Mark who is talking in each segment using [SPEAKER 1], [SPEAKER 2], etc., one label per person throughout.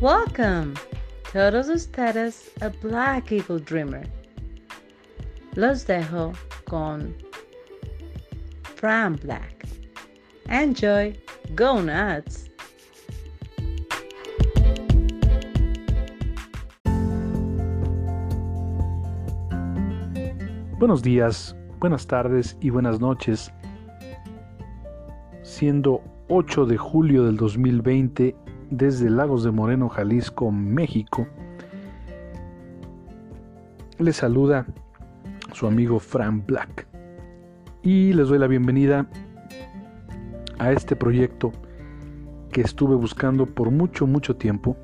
[SPEAKER 1] Welcome, todos ustedes a Black Eagle Dreamer. Los dejo con Fran Black. Enjoy, go nuts.
[SPEAKER 2] Buenos días, buenas tardes y buenas noches. Siendo 8 de julio del 2020 desde Lagos de Moreno, Jalisco, México, les saluda su amigo Fran Black y les doy la bienvenida a este proyecto que estuve buscando por mucho, mucho tiempo.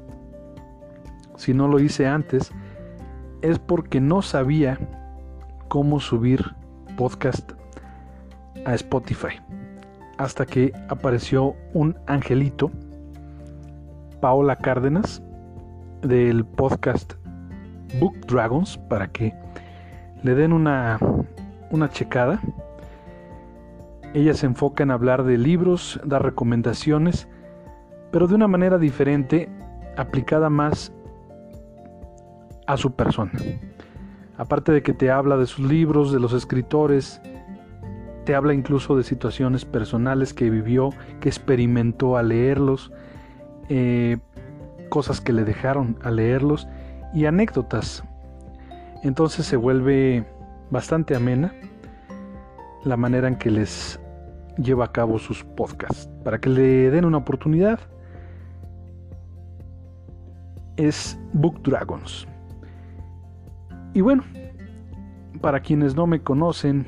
[SPEAKER 2] Si no lo hice antes, es porque no sabía cómo subir podcast a Spotify. Hasta que apareció un angelito, Paola Cárdenas, del podcast Book Dragons, para que le den una, una checada. Ella se enfoca en hablar de libros, dar recomendaciones, pero de una manera diferente, aplicada más a su persona. Aparte de que te habla de sus libros, de los escritores, te habla incluso de situaciones personales que vivió, que experimentó al leerlos, eh, cosas que le dejaron al leerlos y anécdotas. Entonces se vuelve bastante amena la manera en que les lleva a cabo sus podcasts. Para que le den una oportunidad, es Book Dragons. Y bueno, para quienes no me conocen,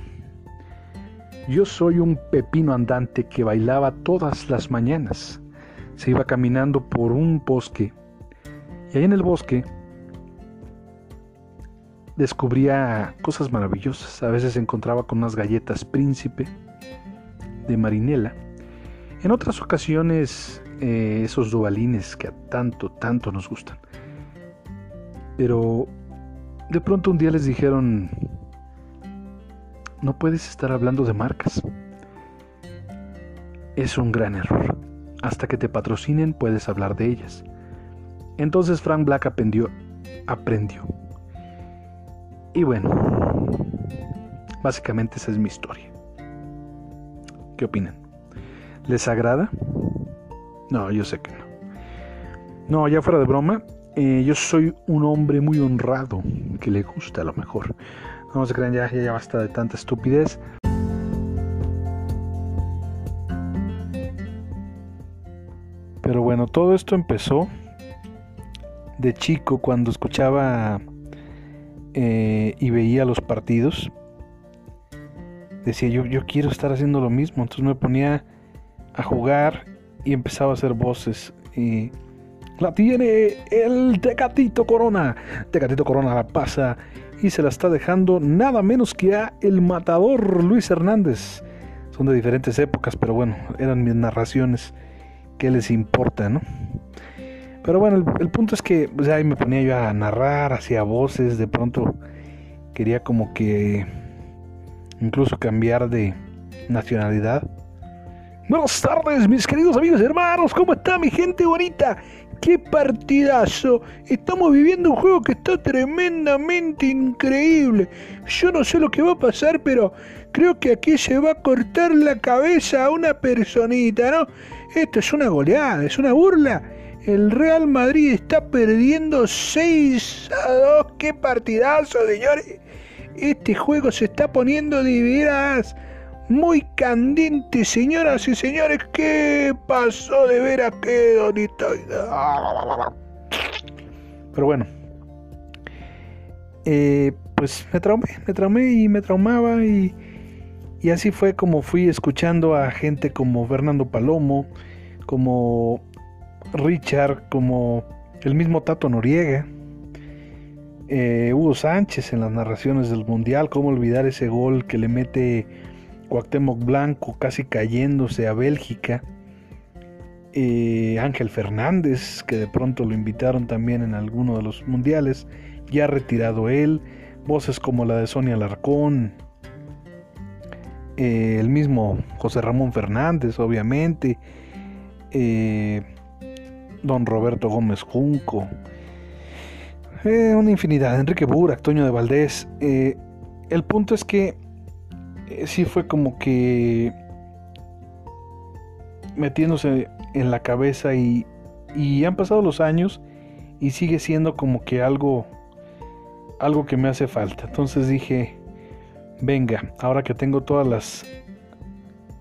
[SPEAKER 2] yo soy un pepino andante que bailaba todas las mañanas. Se iba caminando por un bosque y ahí en el bosque descubría cosas maravillosas. A veces se encontraba con unas galletas príncipe de marinela. En otras ocasiones eh, esos dubalines que a tanto, tanto nos gustan. Pero de pronto un día les dijeron, no puedes estar hablando de marcas. Es un gran error. Hasta que te patrocinen puedes hablar de ellas. Entonces Frank Black aprendió, aprendió. Y bueno, básicamente esa es mi historia. ¿Qué opinan? ¿Les agrada? No, yo sé que no. No, ya fuera de broma, eh, yo soy un hombre muy honrado, que le gusta a lo mejor. No se crean, ya, ya basta de tanta estupidez. Pero bueno, todo esto empezó de chico cuando escuchaba eh, y veía los partidos. Decía yo, yo quiero estar haciendo lo mismo. Entonces me ponía a jugar y empezaba a hacer voces. Y la tiene el Tecatito Corona. Tecatito Corona la pasa y se la está dejando nada menos que a el matador Luis Hernández. Son de diferentes épocas, pero bueno, eran mis narraciones. ¿Qué les importa, no? Pero bueno, el, punto es que pues, ahí me ponía yo a narrar, hacía voces, de pronto quería como que incluso cambiar de nacionalidad. Buenas tardes, mis queridos amigos y hermanos, ¿cómo está mi gente bonita? ¡Qué partidazo! Estamos viviendo un juego que está tremendamente increíble. Yo no sé lo que va a pasar, pero creo que aquí se va a cortar la cabeza a una personita, ¿no? Esto es una goleada, es una burla. El Real Madrid está perdiendo 6 a 2. ¡Qué partidazo, señores! Este juego se está poniendo de veras muy candente, señoras y señores. ¿Qué pasó de ver a qué donito? Pero bueno, eh, pues me traumé, me traumé y me traumaba y, y así fue como fui escuchando a gente como Fernando Palomo, como Richard, como el mismo Tato Noriega, eh, Hugo Sánchez en las narraciones del Mundial, cómo olvidar ese gol que le mete Cuauhtémoc Blanco casi cayéndose a Bélgica. Eh, Ángel Fernández, que de pronto lo invitaron también en alguno de los mundiales, ya retirado él. Voces como la de Sonia Larcón. Eh, el mismo José Ramón Fernández, obviamente. Eh, don Roberto Gómez Junco, eh, una infinidad, Enrique Burak, Toño de Valdés. El punto es que sí fue como que metiéndose en la cabeza y, y han pasado los años y sigue siendo como que algo algo que me hace falta. Entonces dije, venga, ahora que tengo todas las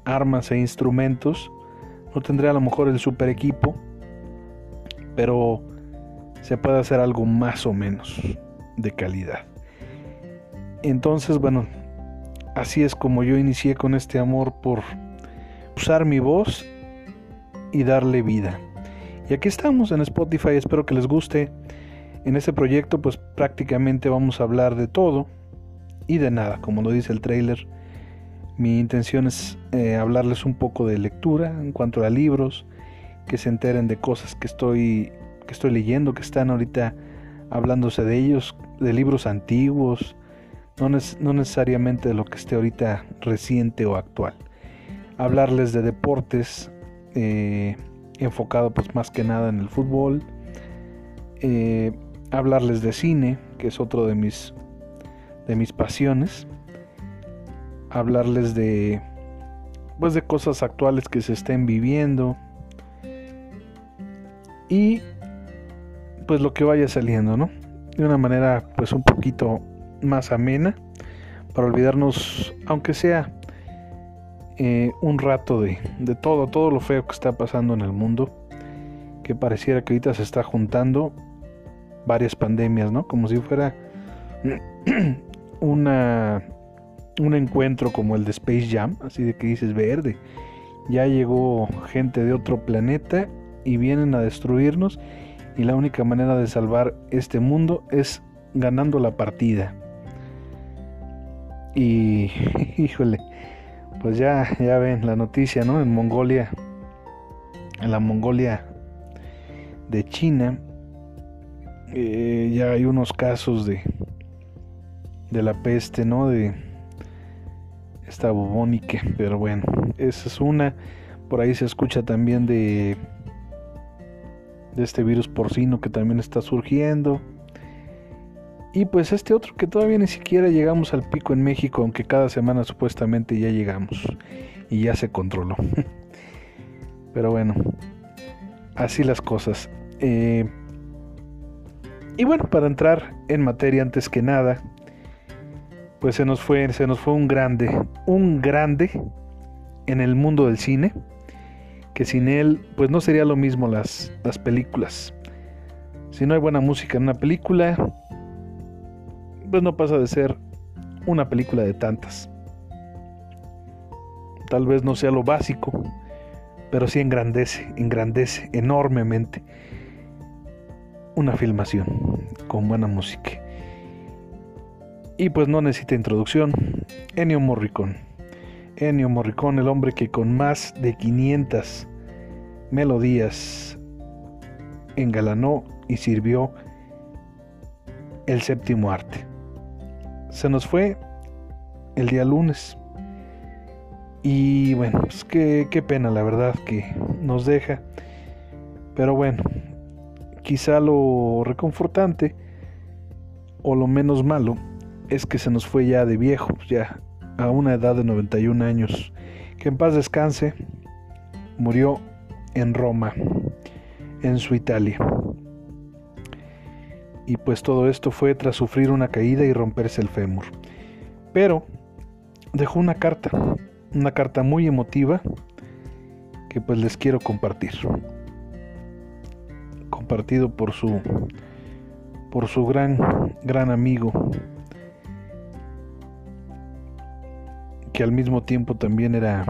[SPEAKER 2] armas e instrumentos, no tendré a lo mejor el super equipo, pero se puede hacer algo más o menos de calidad. Entonces, bueno, así es como yo inicié con este amor por usar mi voz y darle vida. Y aquí estamos en Spotify, espero que les guste. En este proyecto pues prácticamente vamos a hablar de todo y de nada, como lo dice el trailer. Mi intención es eh, hablarles un poco de lectura en cuanto a libros, que se enteren de cosas que estoy, que estoy leyendo, que están ahorita hablándose de ellos, de libros antiguos, no, no necesariamente de lo que esté ahorita reciente o actual. Hablarles de deportes, eh, enfocado pues más que nada en el fútbol. Eh, hablarles de cine, que es otro de mis de mis pasiones. Hablarles de pues de cosas actuales que se estén viviendo y pues lo que vaya saliendo, ¿no? De una manera pues un poquito más amena para olvidarnos aunque sea eh, un rato de, de todo, todo lo feo que está pasando en el mundo, que pareciera que ahorita se está juntando varias pandemias, ¿no? Como si fuera una, un encuentro como el de Space Jam, así de que dices verde. Ya llegó gente de otro planeta y vienen a destruirnos y la única manera de salvar este mundo es ganando la partida. Y híjole, pues ya ya ven la noticia, ¿no? En Mongolia en la Mongolia de China eh, ya hay unos casos de de la peste, ¿no? De esta bubónica, pero bueno, esa es una. Por ahí se escucha también de de este virus porcino que también está surgiendo. Y pues este otro que todavía ni siquiera llegamos al pico en México, aunque cada semana supuestamente ya llegamos y ya se controló. Pero bueno, así las cosas. Eh, y bueno, para entrar en materia antes que nada, pues se nos fue, se nos fue un grande, un grande en el mundo del cine, que sin él, pues no sería lo mismo las, las películas. Si no hay buena música en una película, pues no pasa de ser una película de tantas. Tal vez no sea lo básico, pero sí engrandece, engrandece enormemente una filmación con buena música. Y pues no necesita introducción. Ennio Morricone. Ennio Morricone, el hombre que con más de 500 melodías engalanó y sirvió el séptimo arte. Se nos fue el día lunes. Y bueno, pues qué, qué pena la verdad que nos deja. Pero bueno, quizá lo reconfortante o lo menos malo es que se nos fue ya de viejo, ya a una edad de 91 años. Que en paz descanse, murió en Roma, en su Italia. Y pues todo esto fue tras sufrir una caída y romperse el fémur. Pero dejó una carta, una carta muy emotiva que pues les quiero compartir compartido por su por su gran gran amigo que al mismo tiempo también era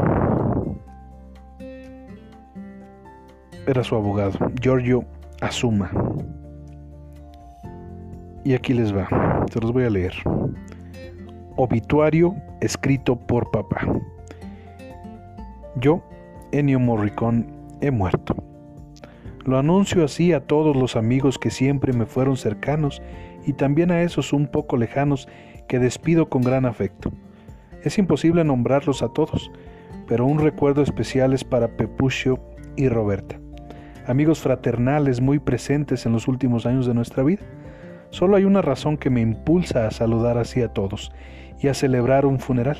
[SPEAKER 2] era su abogado, Giorgio Azuma. Y aquí les va, se los voy a leer. Obituario escrito por papá. Yo, Ennio Morricone, he muerto. Lo anuncio así a todos los amigos que siempre me fueron cercanos y también a esos un poco lejanos que despido con gran afecto. Es imposible nombrarlos a todos, pero un recuerdo especial es para Pepuccio y Roberta, amigos fraternales muy presentes en los últimos años de nuestra vida. Solo hay una razón que me impulsa a saludar así a todos y a celebrar un funeral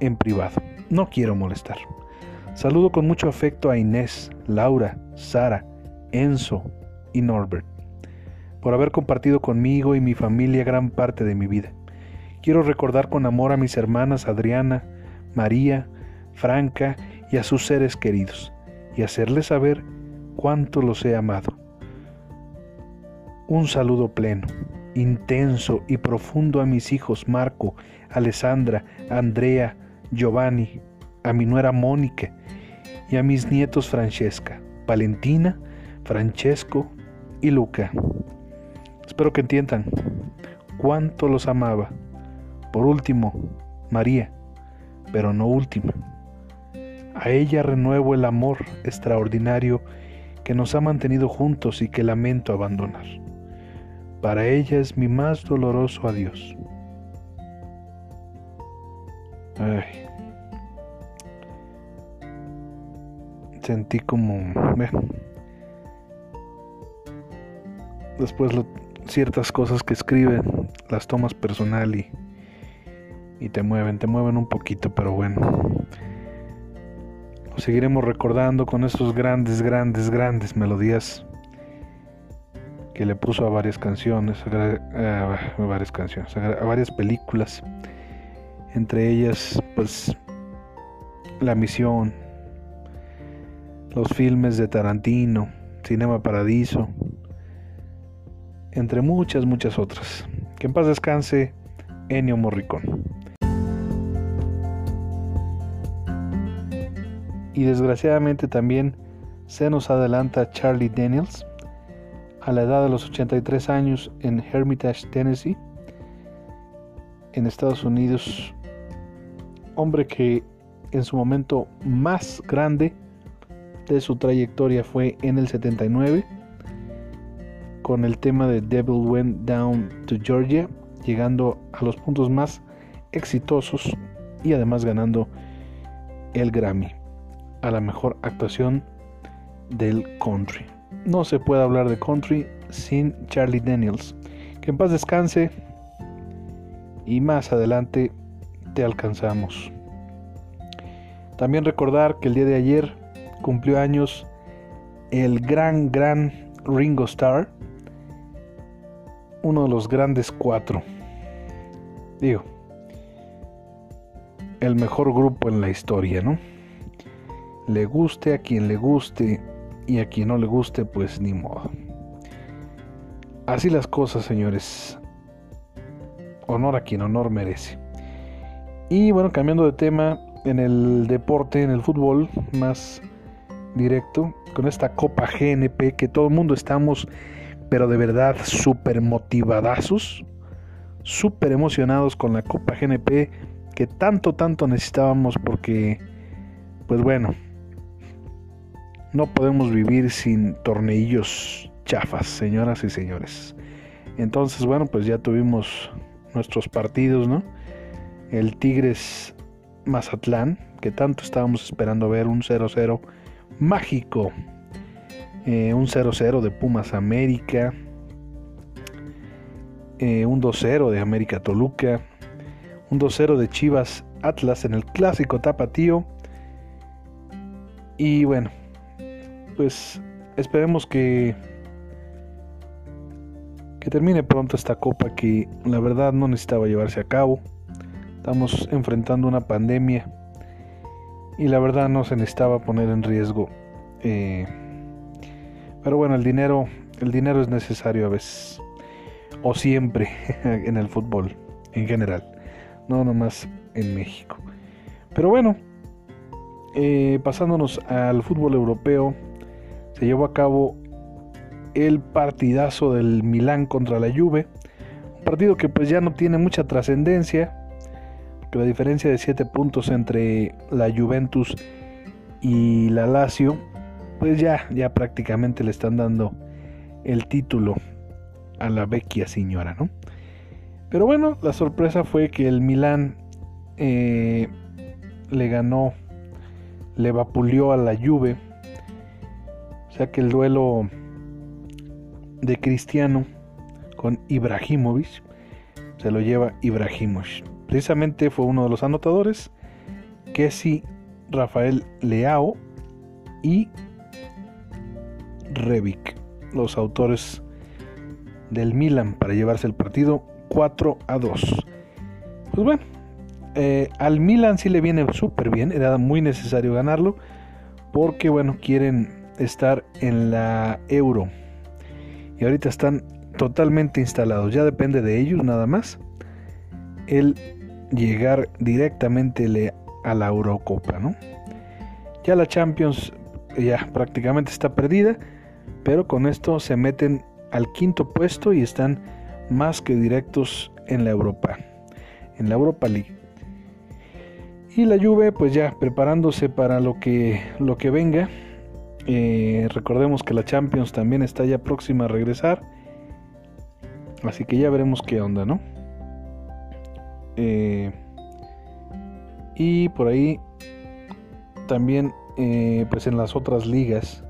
[SPEAKER 2] en privado. No quiero molestar. Saludo con mucho afecto a Inés, Laura, Sara, Enzo y Norbert por haber compartido conmigo y mi familia gran parte de mi vida. Quiero recordar con amor a mis hermanas Adriana, María, Franca y a sus seres queridos y hacerles saber cuánto los he amado. Un saludo pleno, intenso y profundo a mis hijos Marco, Alessandra, Andrea, Giovanni, a mi nuera Mónica y a mis nietos Francesca, Valentina, Francesco y Luca. Espero que entiendan cuánto los amaba. Por último, María, pero no última. A ella renuevo el amor extraordinario que nos ha mantenido juntos y que lamento abandonar. Para ella es mi más doloroso adiós. Ay. Sentí como... Después ciertas cosas que escribe las tomas personal y, y te mueven, te mueven un poquito, pero bueno seguiremos recordando con estos grandes, grandes, grandes melodías que le puso a varias canciones, a, varias canciones, a varias películas, entre ellas, pues, La Misión, los filmes de Tarantino, Cinema Paradiso, entre muchas, muchas otras. Que en paz descanse Ennio Morricone. Y desgraciadamente también se nos adelanta Charlie Daniels a la edad de los 83 años en Hermitage, Tennessee, en Estados Unidos, hombre que en su momento más grande de su trayectoria fue en el 79 con el tema de Devil Went Down to Georgia, llegando a los puntos más exitosos y además ganando el Grammy a la mejor actuación del country. No se puede hablar de country sin Charlie Daniels. Que en paz descanse y más adelante te alcanzamos. También recordar que el día de ayer cumplió años el gran, gran Ringo Starr, uno de los grandes cuatro. Digo, el mejor grupo en la historia, ¿no? Le guste a quien le guste y a quien no le guste, pues ni modo. Así las cosas, señores. Honor a quien honor merece. Y bueno, cambiando de tema, en el deporte, en el fútbol más directo, con esta Copa GNP que todo el mundo estamos, pero de verdad súper motivadazos, súper emocionados con la Copa GNP que tanto, tanto necesitábamos porque, pues bueno, no podemos vivir sin torneillos chafas, señoras y señores. Entonces, bueno, pues ya tuvimos nuestros partidos, ¿no? El Tigres Mazatlán, que tanto estábamos esperando ver, un 0-0 mágico. Eh, un 0-0 de Pumas América. Eh, un 2-0 de América Toluca. Un 2-0 de Chivas Atlas en el clásico tapatío. Y bueno, pues esperemos que que termine pronto esta copa que la verdad no necesitaba llevarse a cabo. Estamos enfrentando una pandemia y la verdad no se necesitaba poner en riesgo. Eh, pero bueno, el dinero, el dinero es necesario a veces o siempre en el fútbol en general, no nomás en México. Pero bueno, eh, pasándonos al fútbol europeo se llevó a cabo el partidazo del Milán contra la Juve, un partido que pues ya no tiene mucha trascendencia, que la diferencia de 7 puntos entre la Juventus y la Lazio, pues ya, ya prácticamente le están dando el título a la vecchia señora, ¿no? Pero bueno, la sorpresa fue que el Milán eh, le ganó, le vapuleó a la Juve sea que el duelo de Cristiano con Ibrahimovic se lo lleva Ibrahimovic. Precisamente fue uno de los anotadores, sí Rafael Leao y Revic, los autores del Milan para llevarse el partido 4 a 2. Pues bueno, eh, al Milan sí le viene súper bien, era muy necesario ganarlo porque bueno, quieren estar en la Euro y ahorita están totalmente instalados, ya depende de ellos nada más el llegar directamente a la Eurocopa, ¿no? Ya la Champions ya prácticamente está perdida, pero con esto se meten al quinto puesto y están más que directos en la Europa, en la Europa League. Y la Juve, pues ya preparándose para lo que, lo que venga. Eh, recordemos que la Champions también está ya próxima a regresar. Así que ya veremos qué onda, ¿no? Eh, y por ahí también, eh, pues en las otras ligas,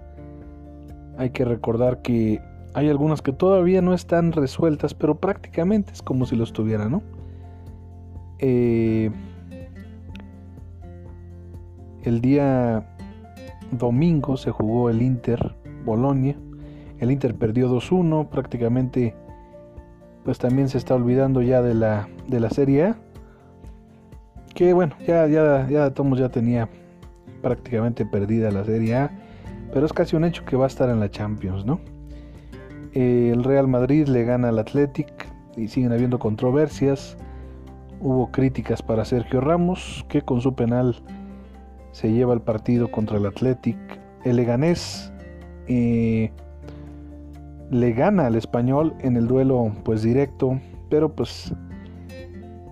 [SPEAKER 2] hay que recordar que hay algunas que todavía no están resueltas, pero prácticamente es como si lo estuviera, ¿no? El día domingo se jugó el Inter Bolonia. El Inter perdió 2-1, prácticamente pues también se está olvidando ya de la, de la Serie A. Que bueno, ya, ya, ya Tomos ya tenía prácticamente perdida la Serie A. Pero es casi un hecho que va a estar en la Champions, ¿no? El Real Madrid le gana al Athletic y siguen habiendo controversias. Hubo críticas para Sergio Ramos, que con su penal se lleva el partido contra el Athletic. El Leganés eh, le gana al español en el duelo pues directo, pero pues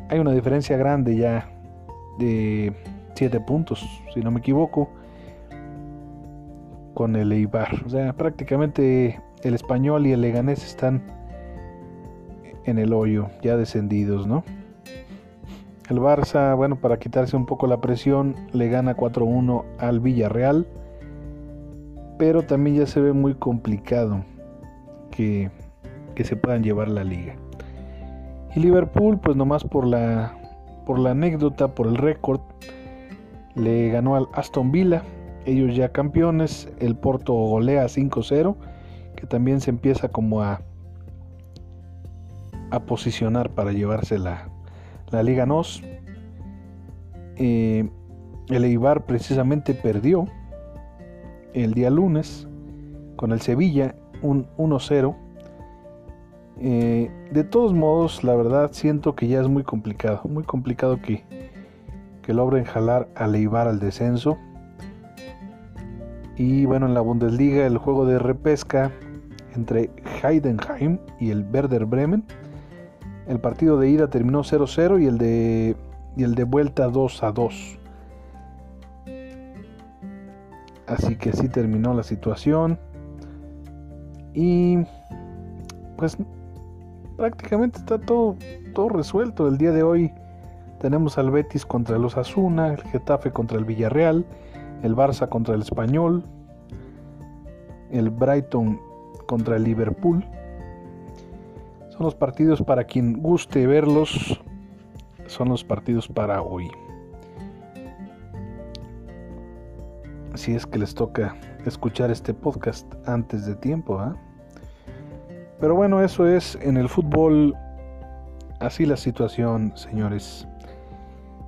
[SPEAKER 2] hay una diferencia grande ya de 7 puntos, si no me equivoco, con el Eibar. O sea, prácticamente el español y el leganés están en el hoyo, ya descendidos, ¿no? El Barça, bueno, para quitarse un poco la presión, le gana 4-1 al Villarreal, pero también ya se ve muy complicado que, se puedan llevar la liga. Y Liverpool, pues nomás por la, por la anécdota, por el récord, le ganó al Aston Villa, ellos ya campeones, el Porto golea 5-0, que también se empieza como a, a posicionar para llevarse la, la Liga NOS. Eh, el Eibar precisamente perdió el día lunes con el Sevilla un 1-0. Eh, de todos modos, la verdad siento que ya es muy complicado, muy complicado que, que logren jalar a Leibar al descenso. Y bueno, en la Bundesliga el juego de repesca entre Heidenheim y el Werder Bremen. El partido de ida terminó 0-0 y el de y el de vuelta 2 2. Así que así terminó la situación. Y pues prácticamente está todo, todo resuelto. El día de hoy tenemos al Betis contra los Asuna, el Getafe contra el Villarreal, el Barça contra el Español, el Brighton contra el Liverpool. Son los partidos para quien guste verlos. Son los partidos para hoy. Si es que les toca escuchar este podcast antes de tiempo, ¿ah? Pero bueno, eso es en el fútbol. Así la situación, señores.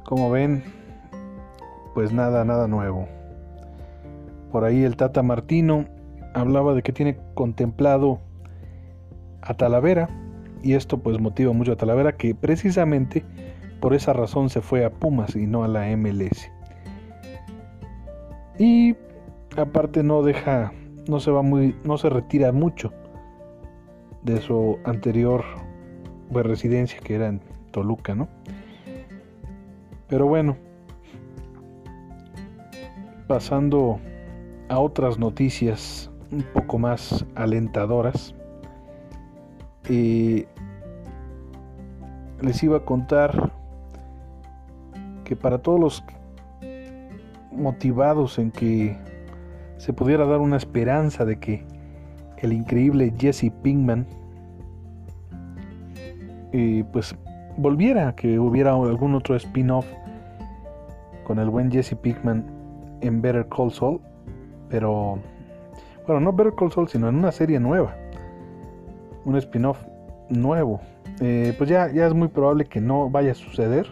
[SPEAKER 2] Como ven, pues nada, nada nuevo. Por ahí el Tata Martino hablaba de que tiene contemplado a Talavera y esto pues motiva mucho a Talavera que precisamente por esa razón se fue a Pumas y no a la MLS. Y aparte no deja, no se va muy, no se retira mucho de su anterior pues, residencia que era en Toluca, ¿no? Pero bueno, pasando a otras noticias un poco más alentadoras, eh, les iba a contar que para todos los motivados en que se pudiera dar una esperanza de que el increíble Jesse Pinkman eh, pues volviera, que hubiera algún otro spin-off con el buen Jesse Pinkman en Better Call Saul, pero bueno, no Better Call Saul, sino en una serie nueva, un spin-off nuevo. Eh, pues ya, ya es muy probable que no vaya a suceder.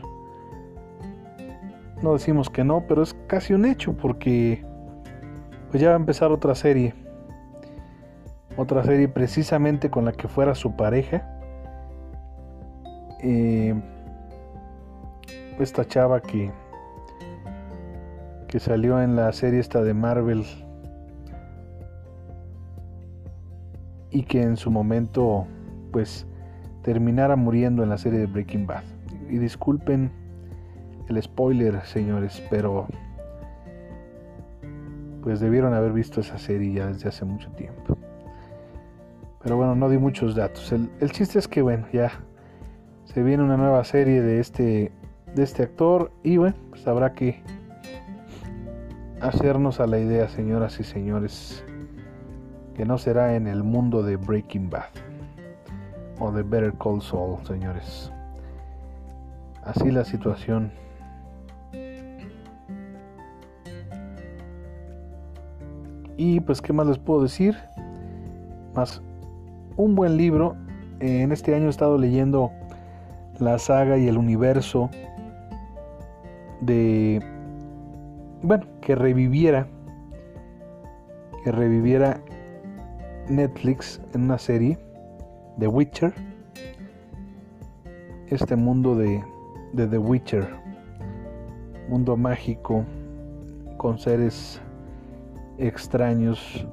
[SPEAKER 2] No decimos que no, pero es casi un hecho porque pues ya va a empezar otra serie. Otra serie precisamente con la que fuera su pareja. Eh, esta chava que que salió en la serie esta de Marvel y que en su momento pues terminara muriendo en la serie de Breaking Bad. Y disculpen el spoiler, señores, pero pues debieron haber visto esa serie ya desde hace mucho tiempo. Pero bueno, no di muchos datos. El, chiste es que bueno, ya se viene una nueva serie de este, de este actor y bueno, pues habrá que hacernos a la idea, señoras y señores, que no será en el mundo de Breaking Bad o de Better Call Saul, señores. Así la situación. Y pues, ¿qué más les puedo decir? Más un buen libro. En este año he estado leyendo la saga y el universo de... Bueno, que reviviera. Que reviviera Netflix en una serie. The Witcher. Este mundo de, The Witcher. Mundo mágico. Con seres extraños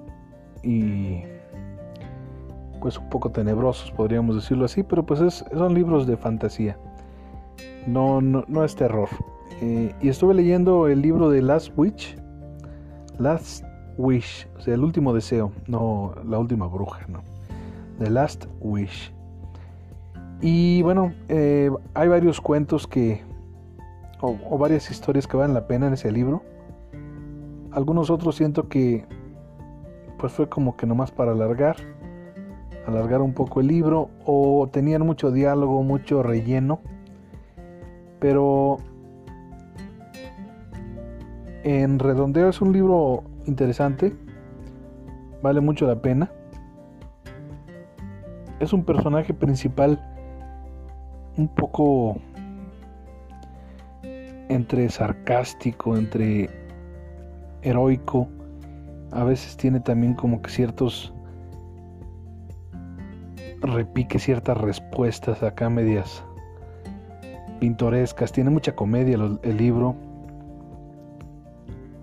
[SPEAKER 2] y pues un poco tenebrosos, podríamos decirlo así, pero pues es, son libros de fantasía, no, no, es terror. Eh, y estuve leyendo el libro de Last Witch, Last Wish, o sea, el último deseo, no la última bruja, no. The Last Wish. Y bueno, eh, hay varios cuentos que, o, o varias historias que valen la pena en ese libro. Algunos otros siento que pues fue como que nomás para alargar alargar un poco el libro o tenían mucho diálogo, mucho relleno. Pero en redondeo es un libro interesante, vale mucho la pena. Es un personaje principal un poco entre sarcástico, entre heroico. A veces tiene también como que ciertos repique ciertas respuestas acá medias pintorescas. Tiene mucha comedia el, libro.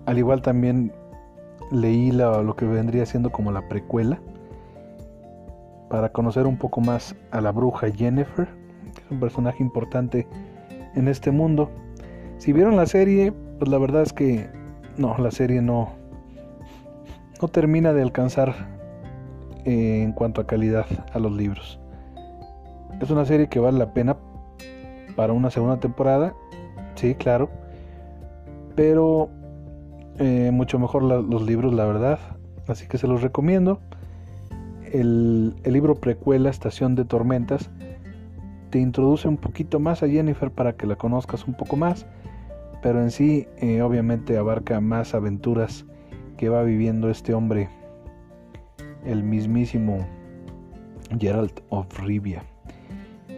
[SPEAKER 2] Al igual también leí lo que vendría siendo como la precuela para conocer un poco más a la bruja Jennifer, que es un personaje importante en este mundo. Si vieron la serie, pues la verdad es que no, la serie no no termina de alcanzar en cuanto a calidad a los libros. Es una serie que vale la pena para una segunda temporada, sí, claro, pero eh, mucho mejor los libros, la verdad. Así que se los recomiendo. El, libro precuela Estación de Tormentas te introduce un poquito más a Jennifer para que la conozcas un poco más, pero en sí eh, obviamente abarca más aventuras que va viviendo este hombre el mismísimo Geralt of Rivia,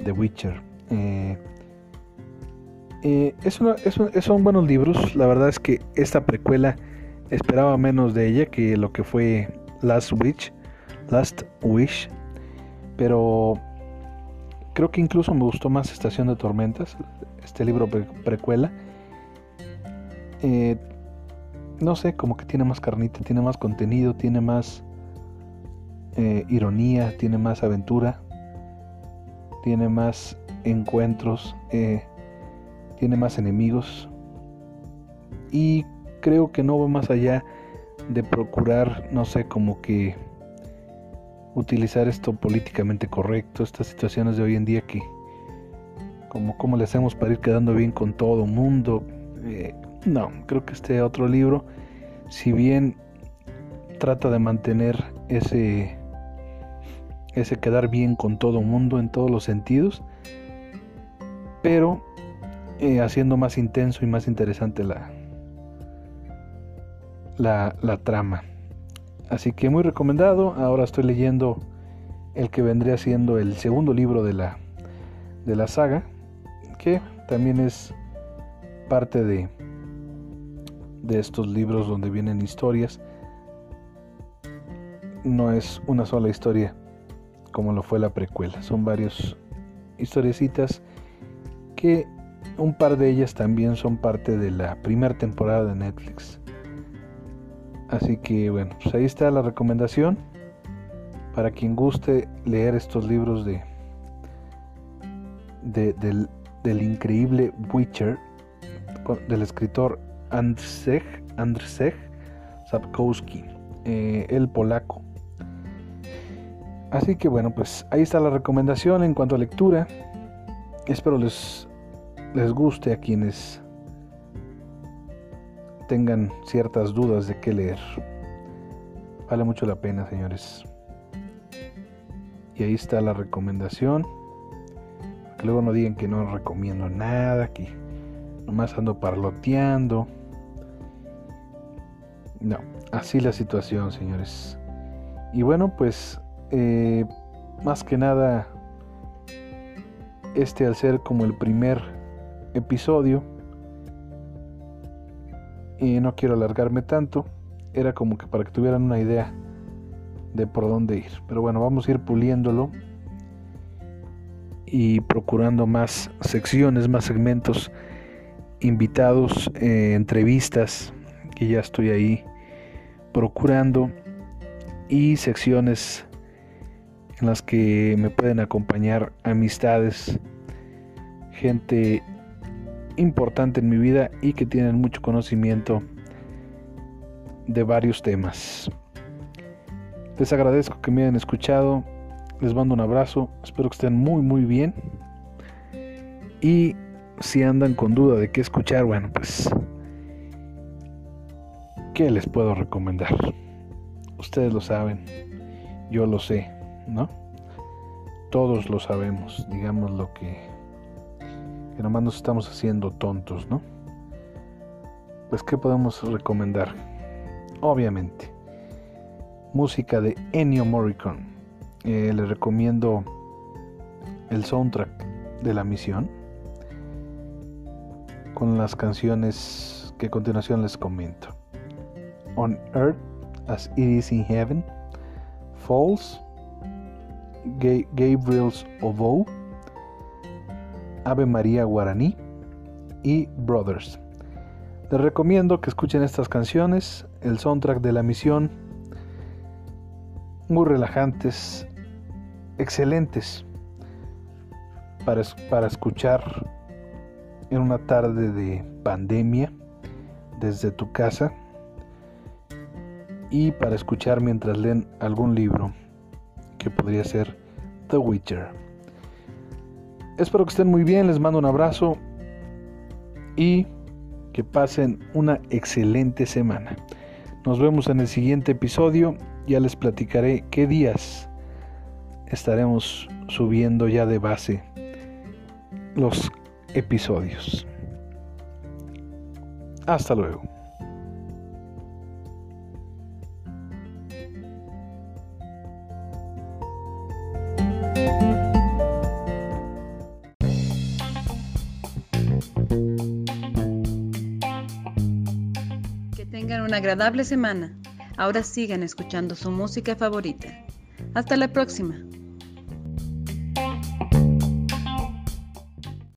[SPEAKER 2] The Witcher. Eh, eh, son buenos libros. La verdad es que esta precuela esperaba menos de ella que lo que fue Last Witch, Last Wish. Pero creo que incluso me gustó más Estación de Tormentas, este libro precuela. Eh, no sé, como que tiene más carnita, tiene más contenido, tiene más eh, ironía, tiene más aventura, tiene más encuentros, tiene más enemigos. Y creo que no va más allá de procurar, no sé, como que utilizar esto políticamente correcto, estas situaciones de hoy en día que, como cómo le hacemos para ir quedando bien con todo mundo. Eh, no, creo que este otro libro, si bien trata de mantener ese ese quedar bien con todo mundo en todos los sentidos, pero eh, haciendo más intenso y más interesante la, la, la trama. Así que muy recomendado. Ahora estoy leyendo el que vendría siendo el segundo libro de la, de la saga, que también es parte de, de estos libros donde vienen historias. No es una sola historia como lo fue la precuela, son varios historiecitas que un par de ellas también son parte de la primera temporada de Netflix. Así que bueno, pues ahí está la recomendación para quien guste leer estos libros de, del, increíble Witcher del escritor Andrzej, Andrzej Sapkowski, eh, el polaco. Así que bueno, pues ahí está la recomendación en cuanto a lectura. Espero les, les guste a quienes tengan ciertas dudas de qué leer. Vale mucho la pena, señores. Y ahí está la recomendación. Luego no digan que no recomiendo nada, que nomás ando parloteando. No, así la situación, señores. Y bueno, pues eh, más que nada, este al ser como el primer episodio, y no quiero alargarme tanto, era como que para que tuvieran una idea de por dónde ir. Pero bueno, vamos a ir puliéndolo y procurando más secciones, más segmentos, invitados, eh, entrevistas, que ya estoy ahí procurando, y secciones en las que me pueden acompañar amistades, gente importante en mi vida y que tienen mucho conocimiento de varios temas. Les agradezco que me hayan escuchado, les mando un abrazo, espero que estén muy muy bien y si andan con duda de qué escuchar, bueno pues, ¿qué les puedo recomendar? Ustedes lo saben, yo lo sé. ¿no? Todos lo sabemos, digamos lo que, que nomás nos estamos haciendo tontos, ¿no? Pues, ¿qué podemos recomendar? Obviamente, música de Ennio Morricone. Eh, les recomiendo el soundtrack de la misión con las canciones que a continuación les comento. On Earth as It Is in Heaven, Falls, Gabriel's Oboe, Ave María Guaraní y Brothers. Les recomiendo que escuchen estas canciones, el soundtrack de la misión, muy relajantes, excelentes para, para escuchar en una tarde de pandemia desde tu casa y para escuchar mientras leen algún libro que podría ser The Witcher. Espero que estén muy bien, les mando un abrazo y que pasen una excelente semana. Nos vemos en el siguiente episodio, ya les platicaré qué días estaremos subiendo ya de base los episodios. Hasta luego.
[SPEAKER 1] Agradable semana. Ahora sigan escuchando su música favorita. Hasta la próxima.